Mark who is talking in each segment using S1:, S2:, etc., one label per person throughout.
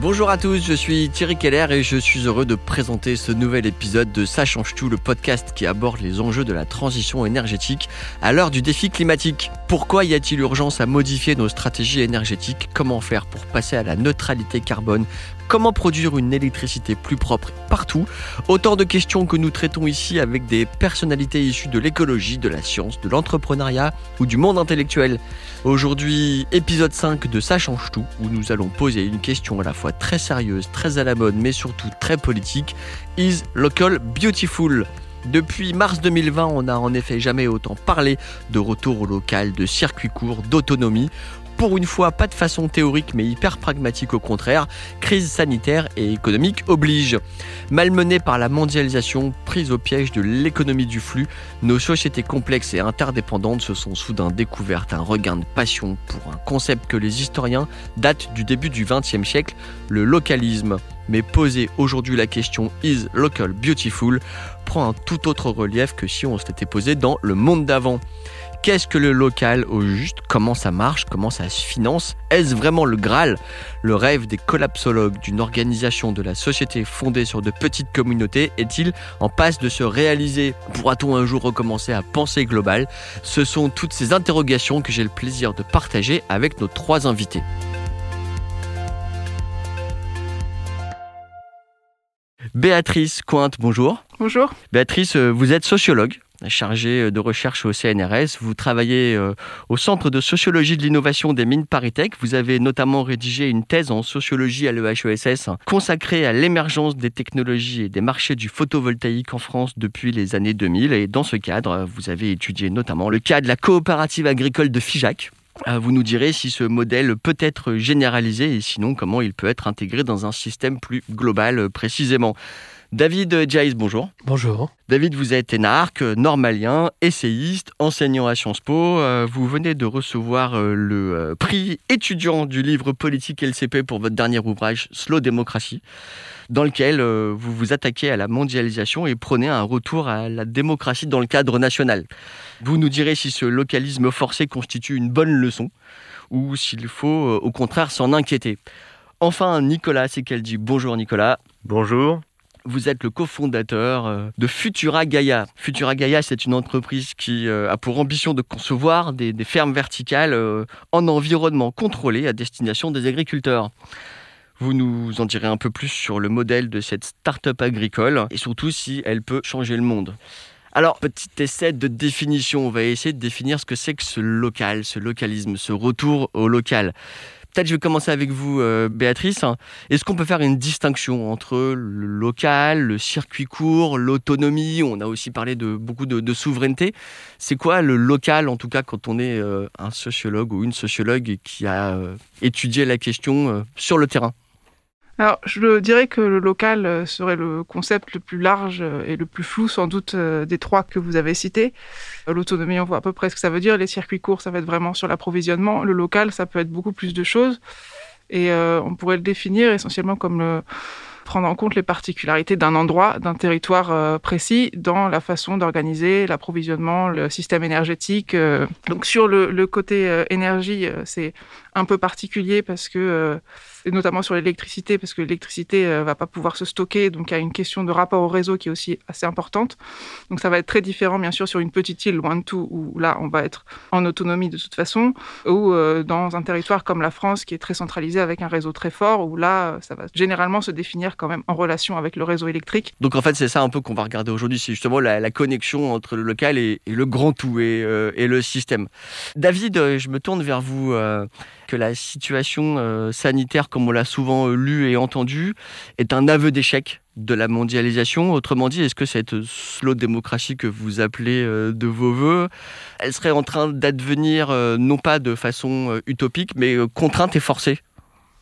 S1: Bonjour à tous, je suis Thierry Keller et je suis heureux de présenter ce nouvel épisode de Ça change tout, le podcast qui aborde les enjeux de la transition énergétique à l'heure du défi climatique. Pourquoi y a-t-il urgence à modifier nos stratégies énergétiques? Comment faire pour passer à la neutralité carbone? Comment produire une électricité plus propre partout? Autant de questions que nous traitons ici avec des personnalités issues de l'écologie, de la science, de l'entrepreneuriat ou du monde intellectuel. Aujourd'hui, épisode 5 de Ça change tout, où nous allons poser une question à la fois très sérieuse, très à la mode, mais surtout très politique. Is local beautiful depuis mars 2020, on n'a en effet jamais autant parlé de retour au local, de circuit court, d'autonomie pour une fois pas de façon théorique mais hyper pragmatique au contraire, crise sanitaire et économique oblige. Malmenés par la mondialisation, prise au piège de l'économie du flux, nos sociétés complexes et interdépendantes se sont soudain découvertes un regain de passion pour un concept que les historiens datent du début du XXe siècle, le localisme. Mais poser aujourd'hui la question Is local beautiful prend un tout autre relief que si on s'était posé dans le monde d'avant. Qu'est-ce que le local au juste Comment ça marche Comment ça se finance Est-ce vraiment le Graal Le rêve des collapsologues d'une organisation de la société fondée sur de petites communautés est-il en passe de se réaliser Pourra-t-on un jour recommencer à penser global? Ce sont toutes ces interrogations que j'ai le plaisir de partager avec nos trois invités. Béatrice Cointe, bonjour.
S2: Bonjour.
S1: Béatrice, euh, vous êtes sociologue chargée de recherche au CNRS. Vous travaillez euh, au Centre de sociologie de l'innovation des mines Paritech. Vous avez notamment rédigé une thèse en sociologie à l'EHESS consacrée à l'émergence des technologies et des marchés du photovoltaïque en France depuis les années 2000. Et dans ce cadre, vous avez étudié notamment le cas de la coopérative agricole de Figeac. Euh, vous nous direz si ce modèle peut être généralisé et sinon comment il peut être intégré dans un système plus global euh, précisément. David Jais, bonjour.
S3: Bonjour.
S1: David, vous êtes énarque, normalien, essayiste, enseignant à Sciences Po. Euh, vous venez de recevoir euh, le euh, prix étudiant du livre politique LCP pour votre dernier ouvrage, Slow Démocratie, dans lequel vous vous attaquez à la mondialisation et prenez un retour à la démocratie dans le cadre national. Vous nous direz si ce localisme forcé constitue une bonne leçon ou s'il faut au contraire s'en inquiéter. Enfin, Nicolas c'est qu'elle dit Bonjour Nicolas.
S4: Bonjour.
S1: Vous êtes le cofondateur euh, de Futura Gaia. Futura Gaia, c'est une entreprise qui euh, a pour ambition de concevoir des, fermes verticales euh, en environnement contrôlé à destination des agriculteurs. Vous nous en direz un peu plus sur le modèle de cette start-up agricole et surtout si elle peut changer le monde. Alors, petit essai de définition, on va essayer de définir ce que c'est que ce local, ce localisme, ce retour au local. Peut-être je vais commencer avec vous, euh, Béatrice. Est-ce qu'on peut faire une distinction entre le local, le circuit court, l'autonomie? On a aussi parlé de beaucoup de, souveraineté. C'est quoi le local, en tout cas, quand on est euh, un sociologue ou une sociologue qui a euh, étudié la question sur le terrain?
S2: Alors, je dirais que le local euh, serait le concept le plus large euh, et le plus flou, sans doute, euh, des trois que vous avez cités. L'autonomie, on voit à peu près ce que ça veut dire. Les circuits courts, ça va être vraiment sur l'approvisionnement. Le local, ça peut être beaucoup plus de choses. Et on pourrait le définir essentiellement comme le prendre en compte les particularités d'un endroit, d'un territoire précis dans la façon d'organiser l'approvisionnement, le système énergétique. Donc sur le, le côté énergie, c'est un peu particulier parce que et notamment sur l'électricité, parce que l'électricité ne euh, va pas pouvoir se stocker, donc il y a une question de rapport au réseau qui est aussi assez importante. Donc ça va être très différent, bien sûr, sur une petite île loin de tout, où là, on va être en autonomie de toute façon, ou euh, dans un territoire comme la France, qui est très centralisé avec un réseau très fort, où là, ça va généralement se définir quand même en relation avec le réseau électrique.
S1: Donc en fait, c'est ça un peu qu'on va regarder aujourd'hui, c'est justement la, connexion entre le local et, le grand tout et, euh, le système. David, je me tourne vers vous que la situation euh, sanitaire, comme on l'a souvent euh, lu et entendu, est un aveu d'échec de la mondialisation. Autrement dit, est-ce que cette slow démocratie que vous appelez euh, de vos voeux, elle serait en train d'advenir non pas de façon utopique, mais contrainte et forcée?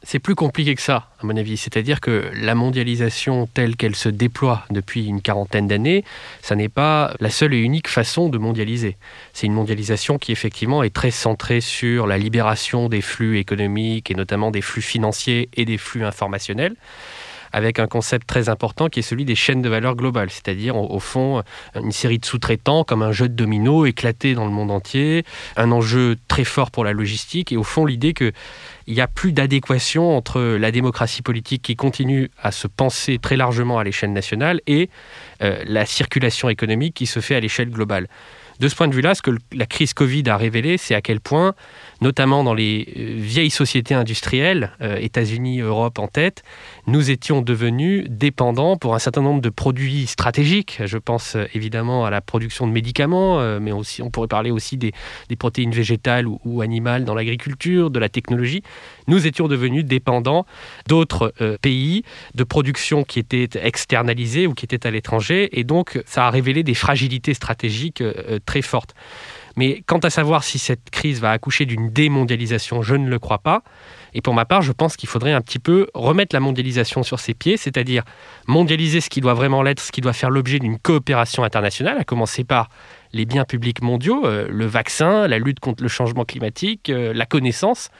S3: C'est plus compliqué que ça, à mon avis. C'est-à-dire que la mondialisation telle qu'elle se déploie depuis une quarantaine d'années, ça n'est pas la seule et unique façon de mondialiser. C'est une mondialisation qui effectivement est très centrée sur la libération des flux économiques et notamment des flux financiers et des flux informationnels. Avec un concept très important qui est celui des chaînes de valeur globales, c'est-à-dire au, fond une série de sous-traitants comme un jeu de domino éclaté dans le monde entier, un enjeu très fort pour la logistique et au fond l'idée que il n'y a plus d'adéquation entre la démocratie politique qui continue à se penser très largement à l'échelle nationale et euh, la circulation économique qui se fait à l'échelle globale. De ce point de vue-là, ce que la crise Covid a révélé, c'est à quel point notamment dans les euh, vieilles sociétés industrielles, euh, États-Unis, Europe en tête, nous étions devenus dépendants pour un certain nombre de produits stratégiques. Je pense euh, évidemment à la production de médicaments, mais aussi, on pourrait parler aussi des, protéines végétales ou, animales dans l'agriculture, de la technologie. Nous étions devenus dépendants d'autres pays, de production qui étaient externalisées ou qui étaient à l'étranger, et donc ça a révélé des fragilités stratégiques très fortes. Mais quant à savoir si cette crise va accoucher d'une démondialisation, je ne le crois pas. Et pour ma part, je pense qu'il faudrait un petit peu remettre la mondialisation sur ses pieds, c'est-à-dire mondialiser ce qui doit vraiment l'être, ce qui doit faire l'objet d'une coopération internationale, à commencer par les biens publics mondiaux, euh, le vaccin, la lutte contre le changement climatique, euh, la connaissance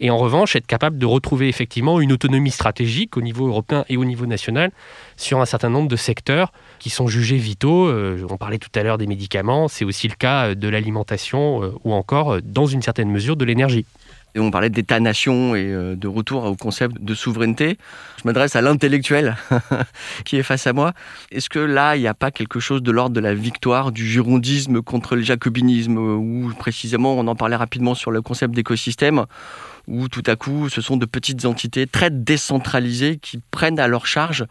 S3: et en revanche être capable de retrouver effectivement une autonomie stratégique au niveau européen et au niveau national sur un certain nombre de secteurs qui sont jugés vitaux. Euh, on parlait tout à l'heure des médicaments, c'est aussi le cas euh, de l'alimentation euh, ou encore, dans une certaine mesure, de l'énergie.
S1: On parlait d'État-nation et de retour au concept de souveraineté. Je m'adresse à l'intellectuel qui est face à moi. Est-ce que là, il n'y a pas quelque chose de l'ordre de la victoire du girondisme contre le jacobinisme, ou précisément, on en parlait rapidement sur le concept d'écosystème, où tout à coup, ce sont de petites entités très décentralisées qui prennent à leur charge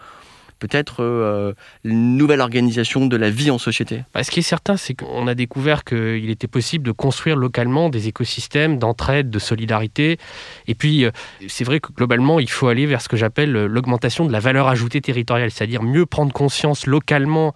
S1: peut-être euh, une nouvelle organisation de la vie en société
S3: bah, Ce qui est certain, c'est qu'on a découvert qu'il était possible de construire localement des écosystèmes d'entraide, de solidarité. Et puis, euh, c'est vrai que globalement, il faut aller vers ce que j'appelle l'augmentation de la valeur ajoutée territoriale, c'est-à-dire mieux prendre conscience localement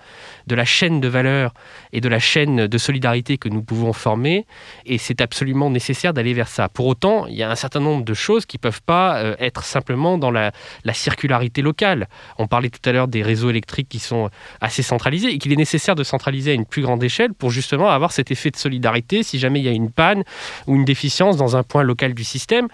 S3: de la chaîne de valeur et de la chaîne de solidarité que nous pouvons former. Et c'est absolument nécessaire d'aller vers ça. Pour autant, il y a un certain nombre de choses qui ne peuvent pas euh, être simplement dans la, la circularité locale. On parlait tout à l'heure des réseaux électriques qui sont assez centralisés et qu'il est nécessaire de centraliser à une plus grande échelle pour justement avoir cet effet de solidarité si jamais il y a une panne ou une déficience dans un point local du système.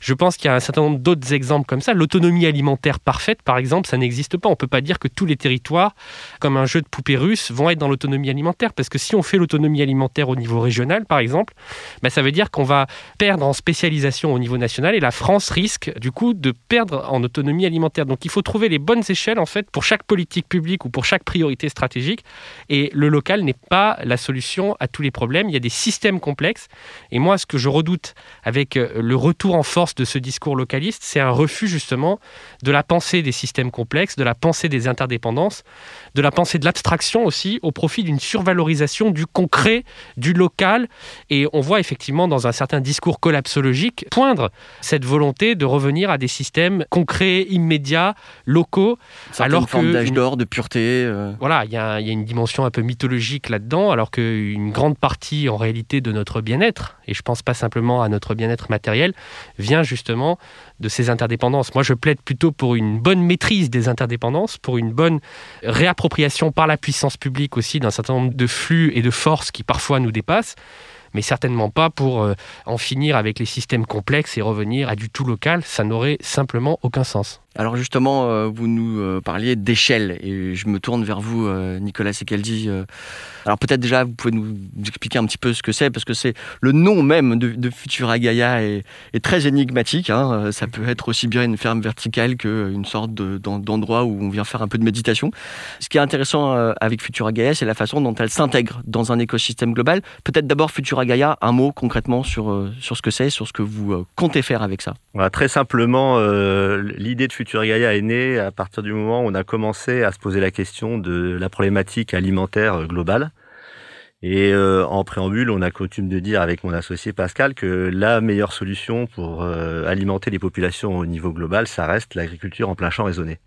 S3: Je pense qu'il y a un certain nombre d'autres exemples comme ça. L'autonomie alimentaire parfaite, par exemple, ça n'existe pas. On ne peut pas dire que tous les territoires, comme un jeu de poupées russes, vont être dans l'autonomie alimentaire parce que si on fait l'autonomie alimentaire au niveau régional, par exemple, ben ça veut dire qu'on va perdre en spécialisation au niveau national et la France risque du coup de perdre en autonomie alimentaire. Donc il faut trouver les bonnes échelles en fait pour chaque politique publique ou pour chaque priorité stratégique. Et le local n'est pas la solution à tous les problèmes. Il y a des systèmes complexes. Et moi, ce que je redoute avec euh, le retour en force de ce discours localiste, c'est un refus justement de la pensée des systèmes complexes, de la pensée des interdépendances, de la pensée de l'abstraction aussi, au profit d'une survalorisation du concret, du local. Et on voit effectivement dans un certain discours collapsologique poindre cette volonté de revenir à des systèmes concrets, immédiats, locaux.
S1: Alors forme d'âge d'or, de pureté. Euh.
S3: Voilà, il y, a une dimension un peu mythologique là-dedans, alors qu'une grande partie en réalité de notre bien-être, et je pense pas simplement à notre bien-être matériel, vient justement de ces interdépendances. Moi, je plaide plutôt pour une bonne maîtrise des interdépendances, pour une bonne réappropriation par la puissance publique aussi d'un certain nombre de flux et de forces qui parfois nous dépassent mais certainement pas pour euh, en finir avec les systèmes complexes et revenir à du tout local. Ça n'aurait simplement aucun sens.
S1: Alors justement, euh, vous nous euh, parliez d'échelle et je me tourne vers vous, Nicolas Sekeldi. Alors peut-être déjà, vous pouvez nous expliquer un petit peu ce que c'est, parce que c'est le nom même de, Futura Gaia est, très énigmatique. Hein. Ça peut être aussi bien une ferme verticale qu'une sorte d'endroit où on vient faire un peu de méditation. Ce qui est intéressant avec Futura Gaia, c'est la façon dont elle s'intègre dans un écosystème global. Peut-être d'abord Futura Gaia, un mot concrètement sur, sur ce que c'est, sur ce que vous comptez faire avec ça.
S4: Très simplement, l'idée de Futur Gaia est né à partir du moment où on a commencé à se poser la question de la problématique alimentaire globale. Et euh, en préambule, on a coutume de dire avec mon associé Pascal que la meilleure solution pour euh, alimenter les populations au niveau global, ça reste l'agriculture en plein champ raisonné.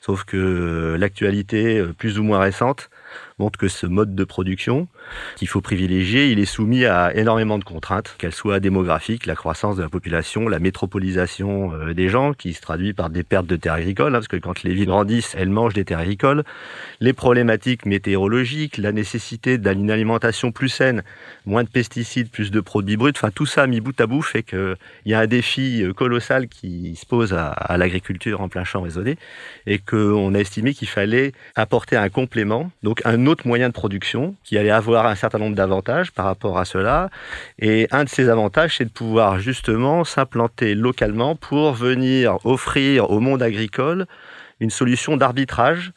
S4: Sauf que euh, l'actualité plus ou moins récente montre que ce mode de production qu'il faut privilégier, il est soumis à énormément de contraintes, qu'elles soient démographiques, la croissance de la population, la métropolisation euh, des gens, qui se traduit par des pertes de terres agricoles, hein, parce que quand les villes grandissent, elles mangent des terres agricoles, les problématiques météorologiques, la nécessité d'une alimentation plus saine, moins de pesticides, plus de produits bruts, enfin tout ça mis bout à bout fait qu'il y a un défi euh, colossal qui se pose à, à l'agriculture en plein champ raisonné, et qu'on a estimé qu'il fallait apporter un complément, donc un autre moyen de production qui allait avoir un certain nombre d'avantages par rapport à cela. Et un de ces avantages, c'est de pouvoir justement s'implanter localement pour venir offrir au monde agricole une solution d'arbitrage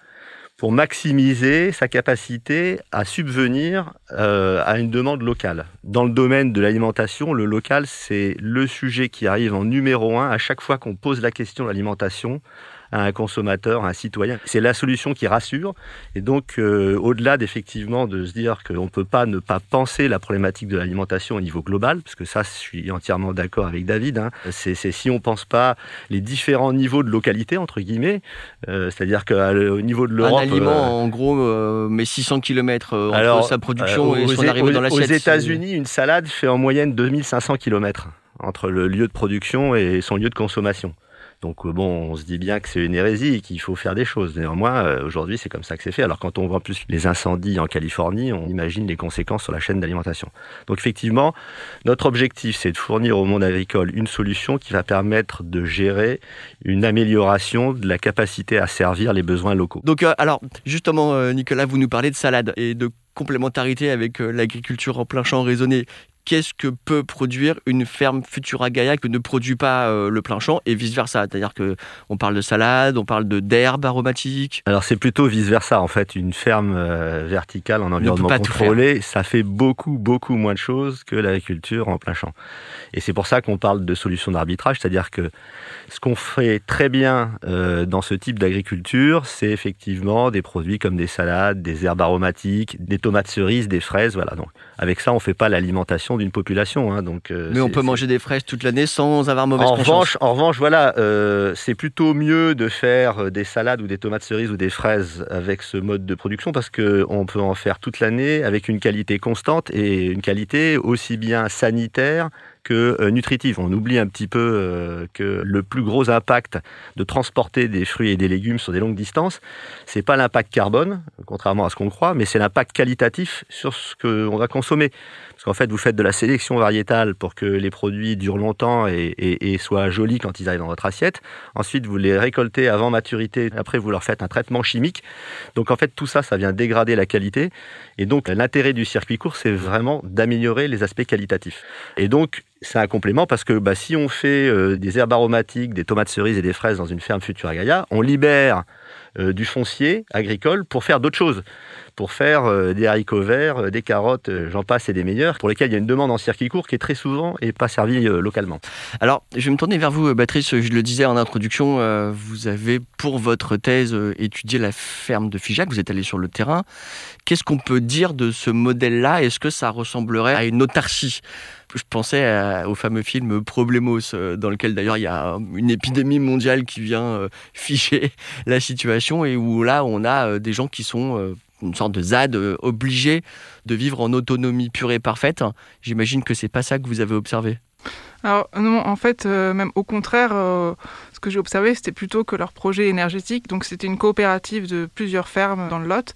S4: pour maximiser sa capacité à subvenir euh, à une demande locale. Dans le domaine de l'alimentation, le local, c'est le sujet qui arrive en numéro un à chaque fois qu'on pose la question de l'alimentation à un consommateur, à un citoyen. C'est la solution qui rassure. Et donc, euh, au-delà d'effectivement de se dire qu'on ne peut pas ne pas penser la problématique de l'alimentation au niveau global, parce que ça, je suis entièrement d'accord avec David, hein, c'est si on ne pense pas les différents niveaux de localité, entre guillemets, euh, c'est-à-dire qu'au niveau de l'Europe...
S1: Un aliment, euh, en gros, euh, met 600 km entre alors, sa production et son arrivée dans l'assiette.
S4: Aux États-Unis, une salade fait en moyenne 2500 km entre le lieu de production et son lieu de consommation. Donc euh, bon, on se dit bien que c'est une hérésie qu'il faut faire des choses. Néanmoins, euh, aujourd'hui, c'est comme ça que c'est fait. Alors quand on voit plus les incendies en Californie, on imagine les conséquences sur la chaîne d'alimentation. Donc effectivement, notre objectif, c'est de fournir au monde agricole une solution qui va permettre de gérer une amélioration de la capacité à servir les besoins locaux.
S1: Donc euh, alors, justement, Nicolas, vous nous parlez de salade et de complémentarité avec l'agriculture en plein champ raisonné qu'est-ce que peut produire une ferme Futura Gaia que ne produit pas euh, le plein champ et vice versa. C'est-à-dire que on parle de salade, on parle de d'herbes aromatiques.
S4: Alors c'est plutôt vice versa en fait. Une ferme euh, verticale en environnement contrôlé, ça fait beaucoup beaucoup moins de choses que l'agriculture en plein champ. Et c'est pour ça qu'on parle de solution d'arbitrage, c'est-à-dire que ce qu'on fait très bien euh, dans ce type d'agriculture, c'est effectivement des produits comme des salades, des herbes aromatiques, des tomates cerises, des fraises. Voilà. Donc avec ça, on fait pas l'alimentation d'une population. Hein, donc,
S1: euh, Mais on peut manger des fraises toute l'année sans avoir mauvaise
S4: en
S1: conscience.
S4: Revanche, en revanche, voilà, euh, c'est plutôt mieux de faire euh, des salades ou des tomates cerises ou des fraises avec ce mode de production parce qu'on peut en faire toute l'année avec une qualité constante et une qualité aussi bien sanitaire que euh, nutritive. On oublie un petit peu euh, que le plus gros impact de transporter des fruits et des légumes sur des longues distances, c'est pas l'impact carbone, contrairement à ce qu'on croit, mais c'est l'impact qualitatif sur ce qu'on va consommer. Parce qu'en fait, vous faites de la sélection variétale pour que les produits durent longtemps et, soient jolis quand ils arrivent dans votre assiette. Ensuite, vous les récoltez avant maturité. Après, vous leur faites un traitement chimique. Donc, en fait, tout ça, ça vient dégrader la qualité. Et donc, l'intérêt du circuit court, c'est vraiment d'améliorer les aspects qualitatifs. Et donc, c'est un complément parce que bah, si on fait euh, des herbes aromatiques, des tomates cerises et des fraises dans une ferme Futura Gaia, on libère euh, du foncier agricole pour faire d'autres choses pour faire euh, des haricots verts, euh, des carottes, euh, j'en passe et des meilleurs, pour lesquels il y a une demande en circuit court qui est très souvent et pas servie localement.
S1: Alors, je vais me tourner vers vous, Patrice. Je le disais en introduction, vous avez pour votre thèse étudié la ferme de Figeac, vous êtes allé sur le terrain. Qu'est-ce qu'on peut dire de ce modèle-là? Est-ce que ça ressemblerait à une autarcie? Je pensais au fameux film Problemos, dans lequel d'ailleurs il y a une épidémie mondiale qui vient figer la situation et où là on a des gens qui sont une sorte de ZAD euh, obligé de vivre en autonomie pure et parfaite. J'imagine que c'est pas ça que vous avez observé.
S2: Alors non, en fait, euh, même au contraire, euh, ce que j'ai observé, c'était plutôt que leur projet énergétique, donc c'était une coopérative de plusieurs fermes dans le Lot,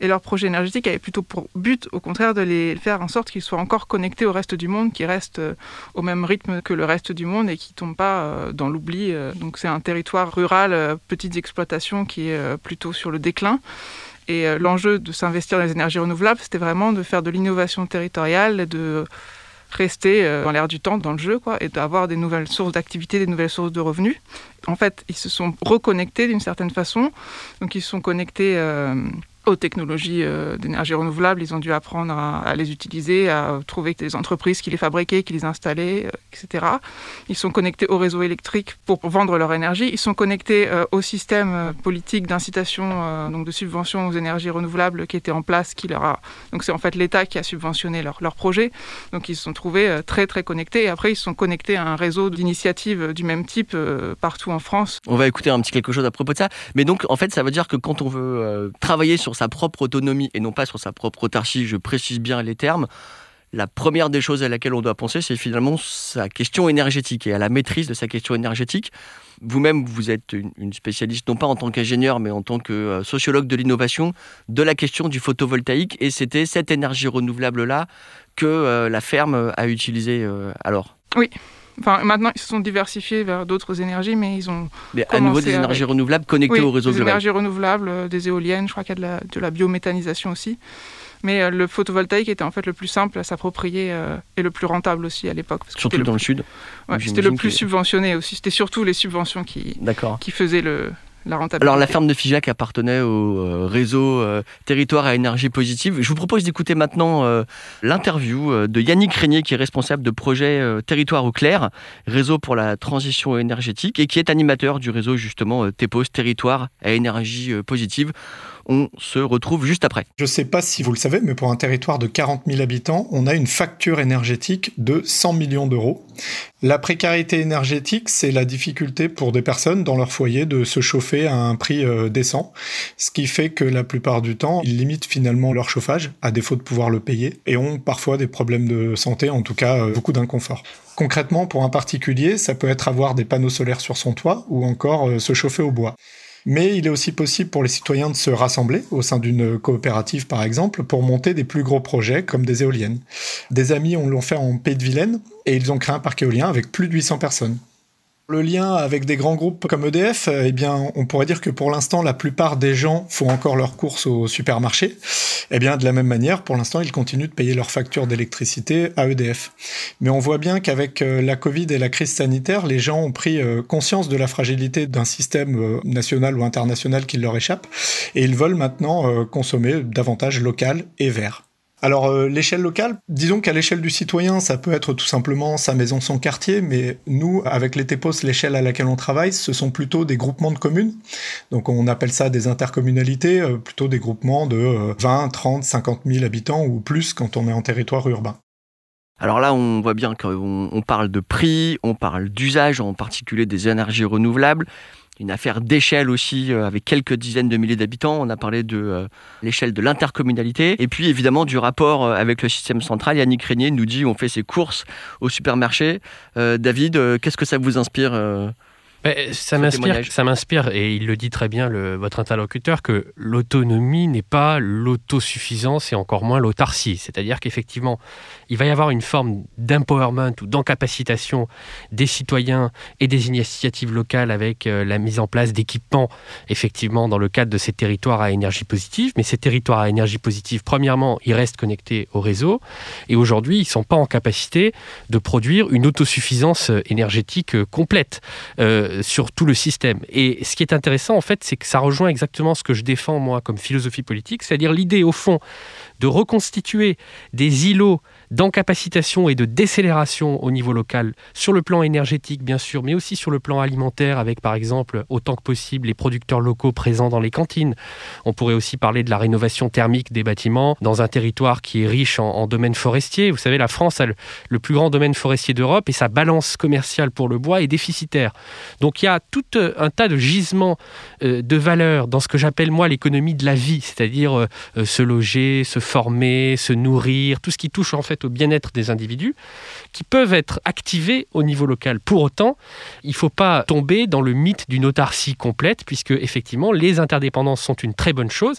S2: et leur projet énergétique avait plutôt pour but, au contraire, de les faire en sorte qu'ils soient encore connectés au reste du monde, qu'ils restent au même rythme que le reste du monde et qui ne tombent pas dans l'oubli. Donc c'est un territoire rural, petites exploitations qui est plutôt sur le déclin. Et euh, l'enjeu de s'investir dans les énergies renouvelables, c'était vraiment de faire de l'innovation territoriale, de rester euh, dans l'air du temps dans le jeu, quoi, et d'avoir des nouvelles sources d'activité, des nouvelles sources de revenus. En fait, ils se sont reconnectés d'une certaine façon. Donc, ils se sont connectés euh, aux technologies euh, d'énergie renouvelable. Ils ont dû apprendre à, les utiliser, à trouver des entreprises qui les fabriquaient, qui les installaient, euh, etc. Ils sont connectés au réseau électrique pour vendre leur énergie. Ils sont connectés euh, au système politique d'incitation, donc de subvention aux énergies renouvelables qui était en place. Donc c'est en fait l'État qui a subventionné leur, leur projet. Donc ils se sont trouvés très très connectés. Et après ils se sont connectés à un réseau d'initiatives du même type partout en France.
S1: On va écouter un petit quelque chose à propos de ça. Mais donc en fait ça veut dire que quand on veut travailler sur sa propre autonomie et non pas sur sa propre autarcie, je précise bien les termes, la première des choses à laquelle on doit penser, c'est finalement sa question énergétique et à la maîtrise de sa question énergétique. Vous-même, vous êtes une spécialiste, non pas en tant qu'ingénieur, mais en tant que euh, sociologue de l'innovation, de la question du photovoltaïque. Et c'était cette énergie renouvelable-là que euh, la ferme a utilisée euh, alors.
S2: Oui. Enfin, maintenant, ils se sont diversifiés vers d'autres énergies, mais ils ont.
S1: Mais à nouveau des énergies renouvelables connectées au réseau
S2: des énergies renouvelables, des éoliennes, je crois qu'il y a de la, de la biométhanisation aussi. Mais euh, le photovoltaïque était en fait le plus simple à s'approprier euh, et le plus rentable aussi à l'époque.
S1: Surtout dans le, sud
S2: C'était le plus subventionné aussi. C'était surtout les subventions qui, qui faisaient le,
S1: Alors la ferme de Figeac appartenait au euh, réseau Territoire à énergie positive. Je vous propose d'écouter maintenant l'interview de Yannick Régnier qui est responsable de projet Territoire au clair, réseau pour la transition énergétique et qui est animateur du réseau justement TEPOS Territoire à énergie positive. On se retrouve juste après.
S5: Je ne sais pas si vous le savez, mais pour un territoire de 40 000 habitants, on a une facture énergétique de 100 millions d'euros. La précarité énergétique, c'est la difficulté pour des personnes dans leur foyer de se chauffer à un prix euh, décent, ce qui fait que la plupart du temps, ils limitent finalement leur chauffage, à défaut de pouvoir le payer, et ont parfois des problèmes de santé, en tout cas euh, beaucoup d'inconfort. Concrètement, pour un particulier, ça peut être avoir des panneaux solaires sur son toit ou encore euh, se chauffer au bois. Mais il est aussi possible pour les citoyens de se rassembler au sein d'une coopérative, par exemple, pour monter des plus gros projets comme des éoliennes. Des amis l'ont fait en Pays de Vilaine et ils ont créé un parc éolien avec plus de 800 personnes. Le lien avec des grands groupes comme EDF, eh bien, on pourrait dire que pour l'instant, la plupart des gens font encore leurs courses au supermarché. Eh bien, de la même manière, pour l'instant, ils continuent de payer leurs factures d'électricité à EDF. Mais on voit bien qu'avec euh, la Covid et la crise sanitaire, les gens ont pris euh, conscience de la fragilité d'un système euh, national ou international qui leur échappe et ils veulent maintenant consommer davantage local et vert. Alors euh, l'échelle locale, disons qu'à l'échelle du citoyen, ça peut être tout simplement sa maison, son quartier, mais nous, avec les TEPOS, l'échelle à laquelle on travaille, ce sont plutôt des groupements de communes. Donc on appelle ça des intercommunalités, euh, plutôt des groupements de 20, 30, 50 000 habitants ou plus quand on est en territoire urbain.
S1: Alors là, on voit bien qu'on parle de prix, on parle d'usage, en particulier des énergies renouvelables une affaire d'échelle aussi, euh, avec quelques dizaines de milliers d'habitants. On a parlé de euh, l'échelle de l'intercommunalité. Et puis évidemment du rapport euh, avec le système central. Yannick Régnier nous dit on fait ses courses au supermarché. David, qu'est-ce que ça vous inspire
S3: ça m'inspire, ça m'inspire, et il le dit très bien, le, votre interlocuteur, que l'autonomie n'est pas l'autosuffisance et encore moins l'autarcie. C'est-à-dire qu'effectivement, il va y avoir une forme d'empowerment ou d'encapacitation des citoyens et des initiatives locales avec euh, la mise en place d'équipements, effectivement, dans le cadre de ces territoires à énergie positive. Mais ces territoires à énergie positive, premièrement, ils restent connectés au réseau, et aujourd'hui, ils ne sont pas en capacité de produire une autosuffisance euh, énergétique euh, complète. Euh, sur tout le système. Et ce qui est intéressant, en fait, c'est que ça rejoint exactement ce que je défends, moi, comme philosophie politique, c'est-à-dire l'idée, au fond, de reconstituer des îlots d'encapacitation et de décélération au niveau local, sur le plan énergétique bien sûr, mais aussi sur le plan alimentaire, avec par exemple autant que possible les producteurs locaux présents dans les cantines. On pourrait aussi parler de la rénovation thermique des bâtiments dans un territoire qui est riche en, domaine forestier. Vous savez, la France a le, plus grand domaine forestier d'Europe et sa balance commerciale pour le bois est déficitaire. Donc il y a tout euh, un tas de gisements euh, de valeur dans ce que j'appelle moi l'économie de la vie, c'est-à-dire euh, se loger, se former, se nourrir, tout ce qui touche en fait au bien-être des individus, qui peuvent être activés au niveau local. Pour autant, il ne faut pas tomber dans le mythe d'une autarcie complète, puisque effectivement, les interdépendances sont une très bonne chose.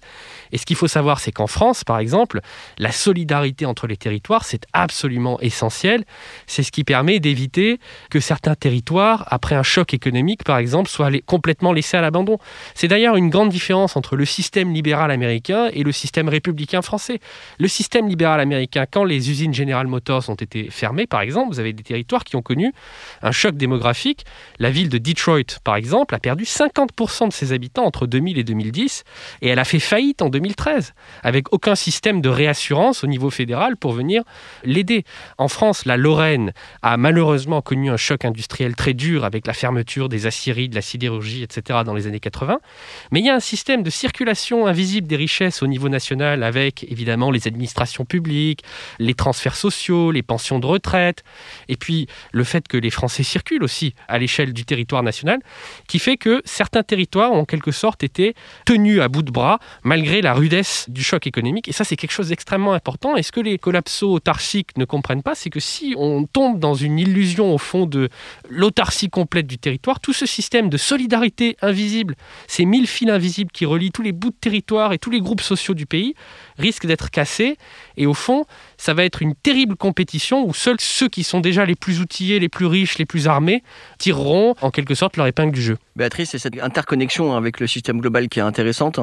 S3: Et ce qu'il faut savoir, c'est qu'en France, par exemple, la solidarité entre les territoires, c'est absolument essentiel. C'est ce qui permet d'éviter que certains territoires, après un choc économique, par exemple, soient complètement laissés à l'abandon. C'est d'ailleurs une grande différence entre le système libéral américain et le système républicain français. Le système libéral américain, quand les usines General Motors ont été fermées, par exemple, vous avez des territoires qui ont connu un choc démographique. La ville de Detroit, par exemple, a perdu 50% de ses habitants entre 2000 et 2010, et elle a fait faillite en 2013, avec aucun système de réassurance au niveau fédéral pour venir l'aider. En France, la Lorraine a malheureusement connu un choc industriel très dur avec la fermeture des aciéries, de la sidérurgie, etc. dans les années 80. Mais il y a un système de circulation invisible des richesses au niveau national avec évidemment les administrations publiques, les transports transferts sociaux, les pensions de retraite, et puis le fait que les Français circulent aussi à l'échelle du territoire national, qui fait que certains territoires ont en quelque sorte été tenus à bout de bras malgré la rudesse du choc économique. Et ça, c'est quelque chose d'extrêmement important. Et ce que les collapsos autarciques ne comprennent pas, c'est que si on tombe dans une illusion au fond de l'autarcie complète du territoire, tout ce système de solidarité invisible, ces mille fils invisibles qui relient tous les bouts de territoire et tous les groupes sociaux du pays, risque d'être cassé. Et au fond, ça va être une terrible compétition où seuls ceux qui sont déjà les plus outillés, les plus riches, les plus armés tireront en quelque sorte leur épingle du jeu.
S1: Béatrice, c'est cette interconnexion avec le système global qui est intéressante.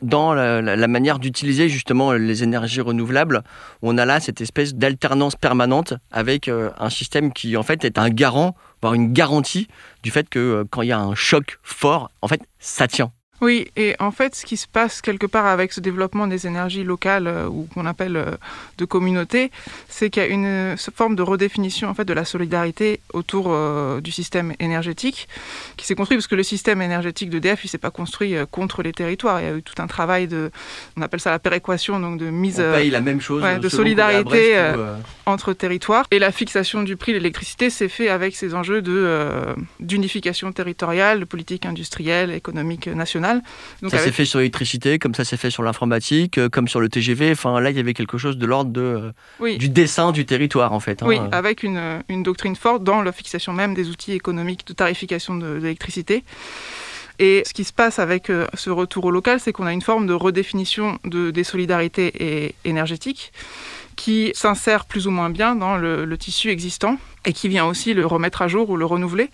S1: Dans la, manière d'utiliser justement les énergies renouvelables, on a là cette espèce d'alternance permanente avec euh, un système qui en fait est un garant, voire une garantie du fait que euh, quand il y a un choc fort, en fait, ça tient.
S2: Oui, et en fait, ce qui se passe quelque part avec ce développement des énergies locales euh, ou qu'on appelle euh, de communauté, c'est qu'il y a une euh, forme de redéfinition en fait de la solidarité autour du système énergétique qui s'est construit parce que le système énergétique d'EDF, il s'est pas construit contre les territoires. Il y a eu tout un travail de, on appelle ça la péréquation, donc de mise,
S1: on paye la même chose,
S2: de solidarité entre territoires. Et la fixation du prix de l'électricité s'est fait avec ces enjeux de d'unification territoriale, de politique industrielle, économique nationale
S1: ça s'est fait sur l'électricité, comme ça s'est fait sur l'informatique, euh, comme sur le TGV. Enfin, là, il y avait quelque chose de l'ordre de, euh, du dessin du territoire, en fait.
S2: Hein. Oui, avec une, une, doctrine forte dans la fixation même des outils économiques de tarification de, l'électricité. Et ce qui se passe avec euh, ce retour au local, c'est qu'on a une forme de redéfinition de, des solidarités énergétiques qui s'insère plus ou moins bien dans le, le, tissu existant et qui vient aussi le remettre à jour ou le renouveler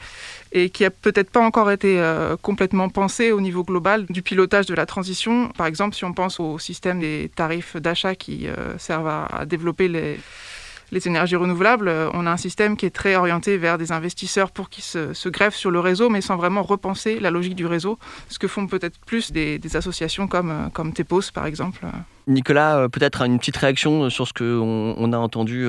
S2: et qui a peut-être pas encore été euh, complètement pensé au niveau global du pilotage de la transition. Par exemple, si on pense au système des tarifs d'achat qui euh, servent à, développer les, les énergies renouvelables, euh, on a un système qui est très orienté vers des investisseurs pour qu'ils se, greffent sur le réseau, mais sans vraiment repenser la logique du réseau, ce que font peut-être plus des, associations comme, comme TEPOS, par exemple.
S1: Nicolas, peut-être une petite réaction sur ce qu'on on a entendu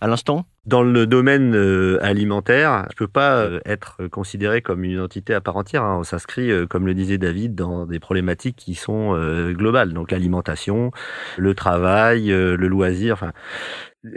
S1: à l'instant?
S4: Dans le domaine euh, alimentaire, je peux pas euh, être considéré comme une entité à part entière. Hein. On s'inscrit, euh, comme le disait David, dans des problématiques qui sont globales. Donc l'alimentation, le travail, le loisir. Enfin,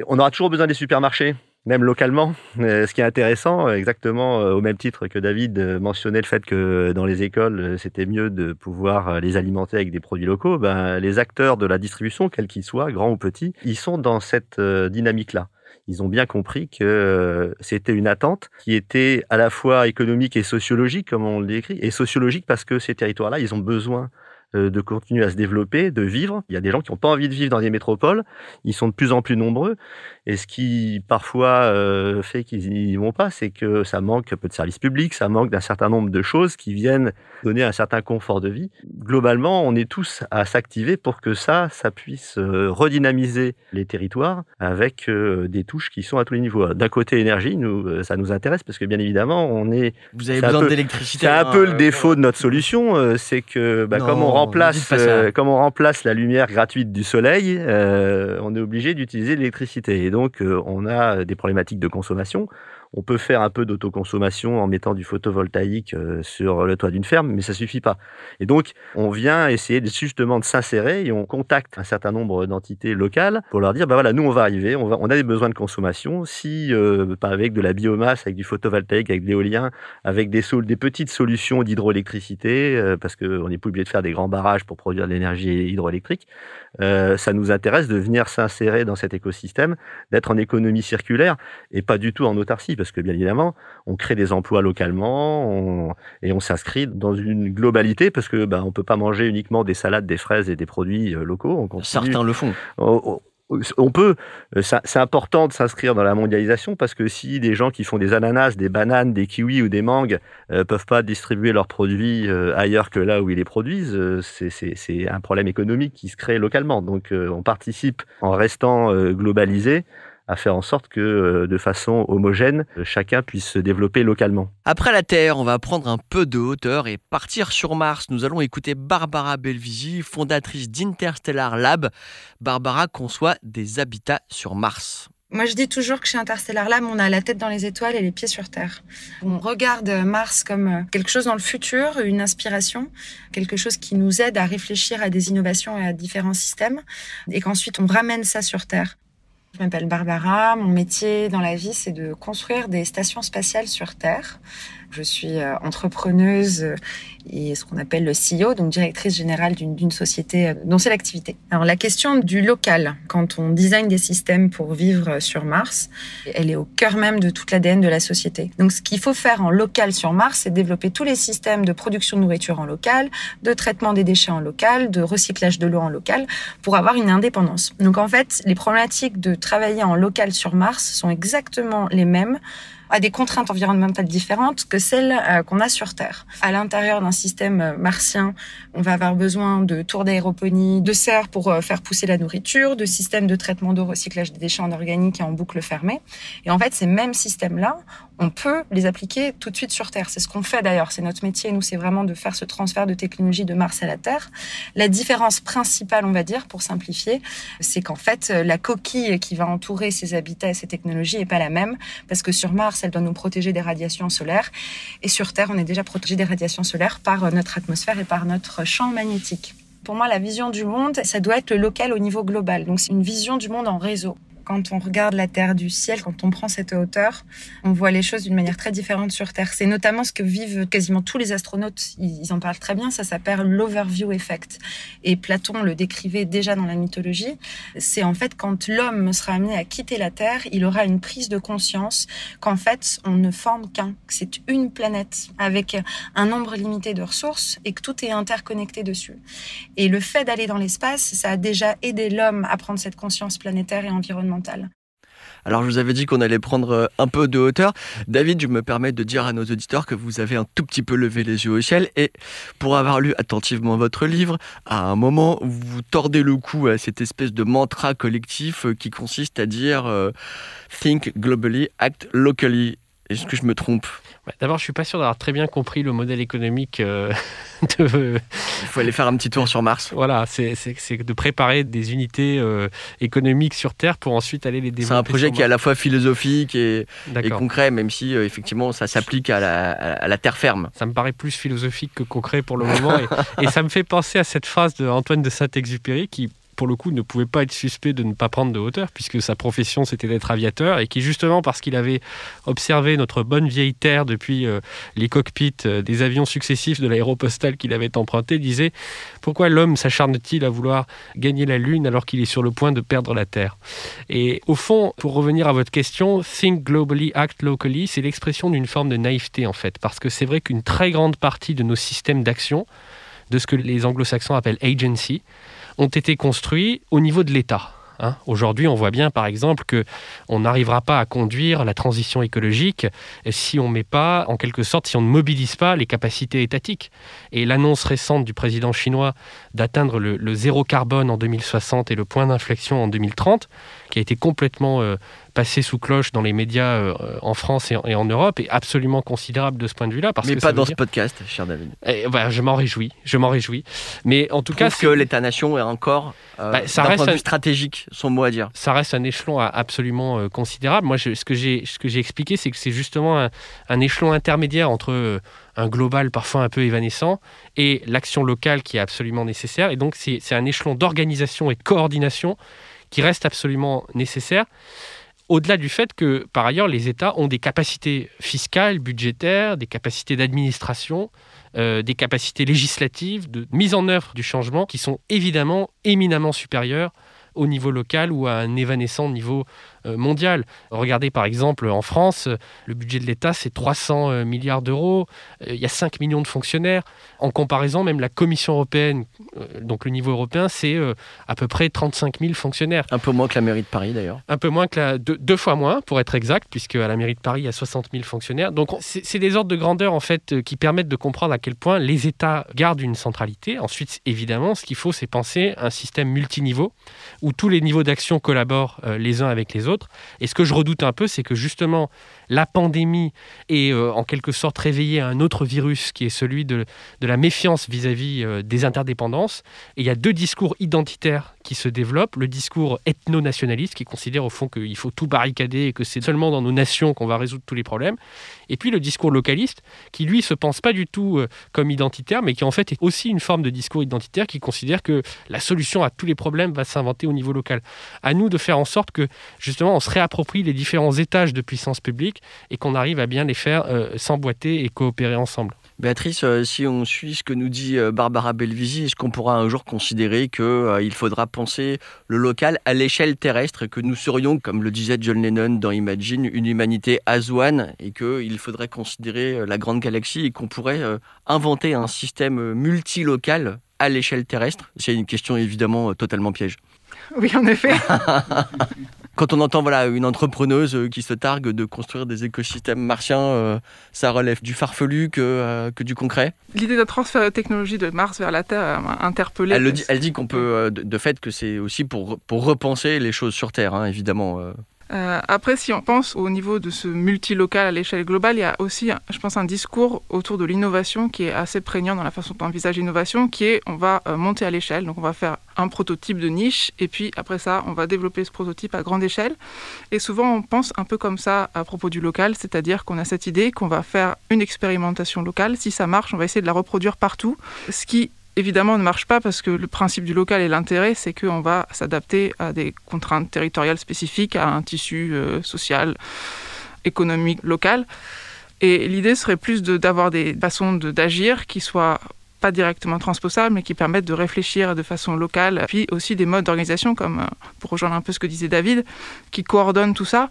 S4: on aura toujours besoin des supermarchés? Même localement. Ce qui est intéressant, exactement au même titre que David mentionnait le fait que dans les écoles, c'était mieux de pouvoir les alimenter avec des produits locaux, ben, les acteurs de la distribution, quels qu'ils soient, grands ou petits, ils sont dans cette dynamique-là ils ont bien compris que euh, c'était une attente qui était à la fois économique et sociologique, comme on l'écrit, et sociologique parce que ces territoires-là, ils ont besoin euh, de continuer à se développer, de vivre. Il y a des gens qui n'ont pas envie de vivre dans des métropoles. Ils sont de plus en plus nombreux. Et ce qui parfois euh, fait qu'ils n'y vont pas, c'est que ça manque un peu de services publics, ça manque d'un certain nombre de choses qui viennent donner un certain confort de vie. Globalement, on est tous à s'activer pour que ça, ça puisse euh, redynamiser les territoires avec des touches qui sont à tous les niveaux. D'un côté, énergie, nous, ça nous intéresse parce que bien évidemment, on est.
S1: Vous avez besoin d'électricité.
S4: C'est un peu le hein, défaut de notre solution, c'est que bah, comme on remplace, euh, comme on remplace la lumière gratuite du soleil, euh, on est obligé d'utiliser l'électricité. Et donc, euh, on a des problématiques de consommation. On peut faire un peu d'autoconsommation en mettant du photovoltaïque euh, sur le toit d'une ferme, mais ça suffit pas. Et donc, on vient essayer justement de s'insérer et on contacte un certain nombre d'entités locales pour leur dire, bah voilà, nous on va arriver, on, a des besoins de consommation. Si euh, pas avec de la biomasse, avec du photovoltaïque, avec de l'éolien, avec des, petites solutions d'hydroélectricité, euh, parce qu'on n'est pas obligé de faire des grands barrages pour produire de l'énergie hydroélectrique, ça nous intéresse de venir s'insérer dans cet écosystème, d'être en économie circulaire et pas du tout en autarcie parce que bien évidemment, on crée des emplois localement et on s'inscrit dans une globalité parce que ben, on peut pas manger uniquement des salades, des fraises et des produits euh, locaux.
S1: Certains le font.
S4: on peut, euh, c'est important de s'inscrire dans la mondialisation parce que si des gens qui font des ananas, des bananes, des kiwis ou des mangues euh, peuvent pas distribuer leurs produits ailleurs que là où ils les produisent, c'est un problème économique qui se crée localement. Donc on participe en restant globalisé à faire en sorte que euh, de façon homogène, chacun puisse se développer localement.
S1: Après la Terre, on va prendre un peu de hauteur et partir sur Mars. Nous allons écouter Barbara Belvisi, fondatrice d'Interstellar Lab. Barbara conçoit des habitats sur Mars.
S6: Moi, je dis toujours que chez Interstellar Lab, on a la tête dans les étoiles et les pieds sur Terre. On regarde Mars comme euh, quelque chose dans le futur, une inspiration, quelque chose qui nous aide à réfléchir à des innovations et à différents systèmes, et qu'ensuite on ramène ça sur Terre. Je m'appelle Barbara. Mon métier dans la vie, c'est de construire des stations spatiales sur Terre. Je suis euh, entrepreneuse et ce qu'on appelle le CEO, donc directrice générale d'une société euh, dont c'est l'activité. Alors la question du local, quand on design des systèmes pour vivre sur Mars, elle est au cœur même de toute l'ADN de la société. Donc ce qu'il faut faire en local sur Mars, c'est développer tous les systèmes de production de nourriture en local, de traitement des déchets en local, de recyclage de l'eau en local, pour avoir une indépendance. Donc en fait, les problématiques de travailler en local sur Mars sont exactement les mêmes à des contraintes environnementales différentes que celles euh, qu'on a sur Terre. À l'intérieur d'un système euh, martien, on va avoir besoin de tours d'aéroponie, de serres pour euh, faire pousser la nourriture, de systèmes de traitement d'eau, recyclage des déchets en organique et en boucle fermée. Et en fait, ces mêmes systèmes-là, on peut les appliquer tout de suite sur Terre. C'est ce qu'on fait d'ailleurs. C'est notre métier. Nous, c'est vraiment de faire ce transfert de technologie de Mars à la Terre. La différence principale, on va dire, pour simplifier, c'est qu'en fait, la coquille qui va entourer ces habitats et ces technologies est pas la même parce que sur Mars, elle doit nous protéger des radiations solaires et sur Terre, on est déjà protégé des radiations solaires par notre atmosphère et par notre champ magnétique. Pour moi, la vision du monde, ça doit être le local au niveau global. Donc, c'est une vision du monde en réseau quand on regarde la Terre du ciel, quand on prend cette hauteur, on voit les choses d'une manière très différente sur Terre. C'est notamment ce que vivent quasiment tous les astronautes. Ils en parlent très bien. Ça s'appelle l'overview effect. Et Platon le décrivait déjà dans la mythologie. C'est en fait quand l'homme sera amené à quitter la Terre, il aura une prise de conscience qu'en fait, on ne forme qu'un, que c'est une planète avec un nombre limité de ressources et que tout est interconnecté dessus. Et le fait d'aller dans l'espace, ça a déjà aidé l'homme à prendre cette conscience planétaire et environnementale
S1: alors je vous avais dit qu'on allait prendre euh, un peu de hauteur. David, je me permets de dire à nos auditeurs que vous avez un tout petit peu levé les yeux au ciel et pour avoir lu attentivement votre livre, à un moment vous tordez le cou à cette espèce de mantra collectif euh, qui consiste à dire euh, Think globally, act locally. Est-ce que je me trompe?
S3: D'abord, je suis pas sûr d'avoir très bien compris le modèle économique
S1: euh, de. Il faut aller faire un petit tour sur Mars.
S3: Voilà, c'est de préparer des unités euh, économiques sur Terre pour ensuite aller les développer.
S1: C'est un projet qui est à la fois philosophique et, concret, même si euh, effectivement ça s'applique à la, terre ferme.
S3: Ça me paraît plus philosophique que concret pour le moment, et, et ça me fait penser à cette phrase d'Antoine de Saint-Exupéry qui pour le coup, ne pouvait pas être suspect de ne pas prendre de hauteur, puisque sa profession, c'était d'être aviateur, et qui, justement, parce qu'il avait observé notre bonne vieille Terre depuis euh, les cockpits euh, des avions successifs de l'aéropostale qu'il avait emprunté, disait Pourquoi l'homme s'acharne-t-il à vouloir gagner la Lune alors qu'il est sur le point de perdre la Terre? Et au fond, pour revenir à votre question, Think globally, act locally, c'est l'expression d'une forme de naïveté, en fait, parce que c'est vrai qu'une très grande partie de nos systèmes d'action, de ce que les anglo-saxons appellent agency, ont été construits au niveau de l'État. Hein. Aujourd'hui, on voit bien, par exemple, que on n'arrivera pas à conduire la transition écologique si on met pas, en quelque sorte, si on ne mobilise pas les capacités étatiques. Et l'annonce récente du président chinois d'atteindre le, zéro carbone en 2060 et le point d'inflexion en 2030, qui a été complètement euh, passé sous cloche dans les médias euh, en France et en, Europe est absolument considérable de ce point de vue-là.
S1: Mais pas dans ce podcast, cher David.
S3: Et, eh, bah, je m'en réjouis, je m'en réjouis. Mais en tout cas,
S1: que l'État-nation est encore, euh, bah, ça reste point de vue stratégique, son mot à dire.
S3: Ça reste un échelon absolument euh, considérable. Moi, ce que j'ai, ce que j'ai expliqué, c'est que c'est justement un, échelon intermédiaire entre un global parfois un peu évanescent et l'action locale qui est absolument nécessaire. Et donc, c'est un échelon d'organisation et de coordination qui reste absolument nécessaire au-delà du fait que, par ailleurs, les États ont des capacités fiscales, budgétaires, des capacités d'administration, euh, des capacités législatives, de mise en œuvre du changement, qui sont évidemment éminemment supérieures au niveau local ou à un évanescent niveau euh, mondial. Regardez par exemple en France, le budget de l'État c'est 300 euh, milliards d'euros, euh, il y a 5 millions de fonctionnaires. En comparaison, même la Commission européenne, donc le niveau européen, c'est à peu près 35 000 fonctionnaires.
S1: Un peu moins que la mairie de Paris d'ailleurs.
S3: Un peu moins que la... Deux, fois moins pour être exact, puisque à la mairie de Paris il y a 60 000 fonctionnaires. Donc c'est des ordres de grandeur en fait qui permettent de comprendre à quel point les États gardent une centralité. Ensuite, évidemment, ce qu'il faut c'est penser un système multiniveau où tous les niveaux d'action collaborent les uns avec les autres et ce que je redoute un peu, c'est que justement, la pandémie et euh, en quelque sorte réveiller un autre virus qui est celui de, la méfiance vis-à-vis euh, des interdépendances. Et il y a deux discours identitaires qui se développent. Le discours ethno-nationaliste qui considère au fond qu'il faut tout barricader et que c'est seulement dans nos nations qu'on va résoudre tous les problèmes. Et puis le discours localiste qui lui se pense pas du tout euh, comme identitaire mais qui en fait est aussi une forme de discours identitaire qui considère que la solution à tous les problèmes va s'inventer au niveau local. À nous de faire en sorte que justement on se réapproprie les différents étages de puissance publique et qu'on arrive à bien les faire euh, s'emboîter et coopérer ensemble.
S1: Béatrice, euh, si on suit ce que nous dit euh, Barbara Belvisi, est-ce qu'on pourra un jour considérer qu'il il faudra penser le local à l'échelle terrestre et que nous serions, comme le disait John Lennon dans Imagine, une humanité as one et qu'il faudrait considérer la grande galaxie et qu'on pourrait inventer un système multilocal à l'échelle terrestre? C'est une question évidemment totalement piège.
S2: Oui, en effet.
S1: Quand on entend voilà, une entrepreneuse euh, qui se targue de construire des écosystèmes martiens, euh, ça relève du farfelu que, euh, que du concret
S2: L'idée de transfert de technologie de Mars vers la Terre m'a interpellé.
S1: Elle, dit, elle dit qu'on peut, de, fait, que c'est aussi pour, pour repenser les choses sur Terre, hein, évidemment.
S2: Euh, après, si on pense au niveau de ce multilocal à l'échelle globale, il y a aussi, je pense, un discours autour de l'innovation qui est assez prégnant dans la façon dont on envisage l'innovation, qui est on va euh, monter à l'échelle, donc on va faire un prototype de niche, et puis après ça, on va développer ce prototype à grande échelle. Et souvent, on pense un peu comme ça à propos du local, c'est-à-dire qu'on a cette idée qu'on va faire une expérimentation locale. Si ça marche, on va essayer de la reproduire partout, évidemment ne marche pas parce que le principe du local et l'intérêt, c'est qu'on va s'adapter à des contraintes territoriales spécifiques, à un tissu euh, social, économique local. Et l'idée serait plus d'avoir des façons d'agir qui soient pas directement transposables, mais qui permettent de réfléchir de façon locale. Puis aussi des modes d'organisation, comme euh, pour rejoindre un peu ce que disait David, qui coordonnent tout ça,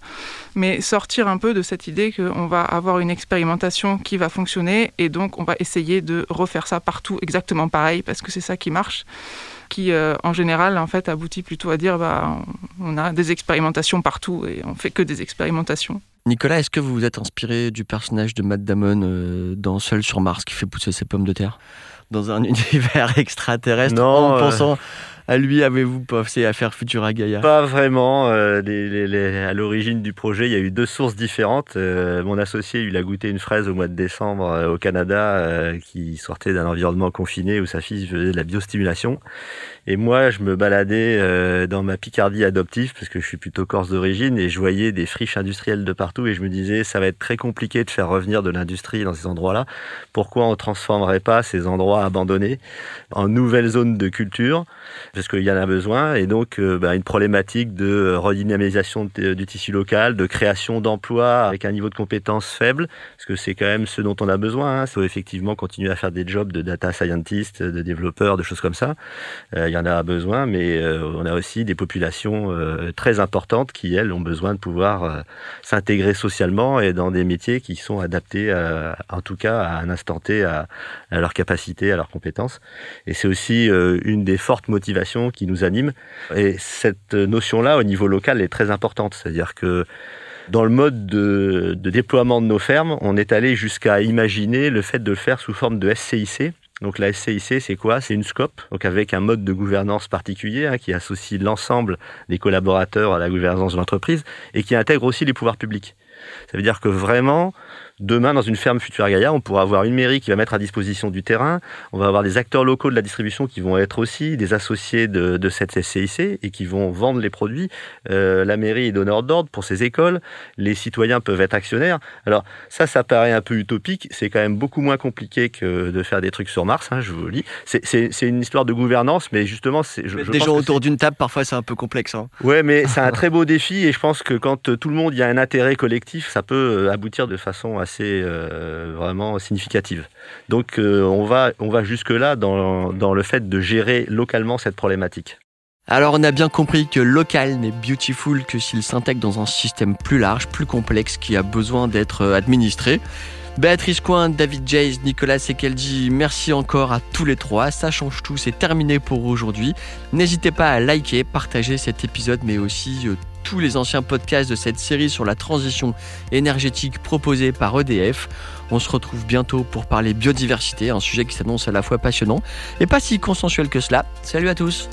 S2: mais sortir un peu de cette idée qu'on va avoir une expérimentation qui va fonctionner, et donc on va essayer de refaire ça partout exactement pareil, parce que c'est ça qui marche qui euh, en général en fait aboutit plutôt à dire bah on a des expérimentations partout et on fait que des expérimentations.
S1: Nicolas, est-ce que vous vous êtes inspiré du personnage de Matt Damon euh, dans Seul sur Mars qui fait pousser ses pommes de terre? Dans un univers extraterrestre en euh, pensant à lui avez-vous pensé à faire Futura Gaia?
S4: Pas vraiment. Euh, à l'origine du projet, il y a eu deux sources différentes. Euh, mon associé, il a goûté une fraise au mois de décembre au Canada qui sortait d'un environnement confiné où sa fille faisait de la biostimulation. Et moi, je me baladais euh, dans ma Picardie adoptive, parce que je suis plutôt corse d'origine, et je voyais des friches industrielles de partout, et je me disais, ça va être très compliqué de faire revenir de l'industrie dans ces endroits-là. Pourquoi on transformerait pas ces endroits abandonnés en nouvelles zones de culture? Parce qu'il y en a besoin, et donc euh, bah, une problématique de redynamisation du tissu local, de création d'emplois avec un niveau de compétence faible, parce que c'est quand même ce dont on a besoin. Hein. Il faut effectivement continuer à faire des jobs de data scientist, de développeurs, de choses comme ça. Euh, y en a besoin, mais euh, on a aussi des populations euh, très importantes qui, elles, ont besoin de pouvoir euh, s'intégrer socialement et dans des métiers qui sont adaptés, en tout cas, à un instant T, à, à leurs capacités, à leurs compétences. Et c'est aussi une des fortes motivations qui nous anime. Et cette notion-là, au niveau local, est très importante. C'est-à-dire que dans le mode de, de, déploiement de nos fermes, on est allé jusqu'à imaginer le fait de le faire sous forme de SCIC, donc la SCIC, c'est quoi? C'est une scope, donc avec un mode de gouvernance particulier hein, qui associe l'ensemble des collaborateurs à la gouvernance de l'entreprise et qui intègre aussi les pouvoirs publics. Ça veut dire que vraiment, Demain, dans une ferme Futura Gaia, on pourra avoir une mairie qui va mettre à disposition du terrain. On va avoir des acteurs locaux de la distribution qui vont être aussi des associés de, de cette SCIC et qui vont vendre les produits. Euh, la mairie est donneur d'ordre pour ses écoles. Les citoyens peuvent être actionnaires. Alors ça, ça paraît un peu utopique. C'est quand même beaucoup moins compliqué que de faire des trucs sur Mars. Hein, je vous le dis. C'est une histoire de gouvernance, mais justement, c'est.
S1: Des gens autour d'une table, parfois, c'est un peu complexe. Hein.
S4: Ouais, mais c'est un très beau défi et je pense que quand tout le monde y a un intérêt collectif, ça peut euh, aboutir de façon assez euh, vraiment significative. Donc euh, on va, jusque-là dans, le fait de gérer localement cette problématique.
S1: Alors on a bien compris que local n'est beautiful que s'il s'intègre dans un système plus large, plus complexe, qui a besoin d'être administré. Béatrice Coin, David Jays, Nicolas Sekeldi, merci encore à tous les trois. Ça change tout, c'est terminé pour aujourd'hui. N'hésitez pas à liker, partager cet épisode, mais aussi tous les anciens podcasts de cette série sur la transition énergétique proposée par EDF. On se retrouve bientôt pour parler biodiversité, un sujet qui s'annonce à la fois passionnant et pas si consensuel que cela. Salut à tous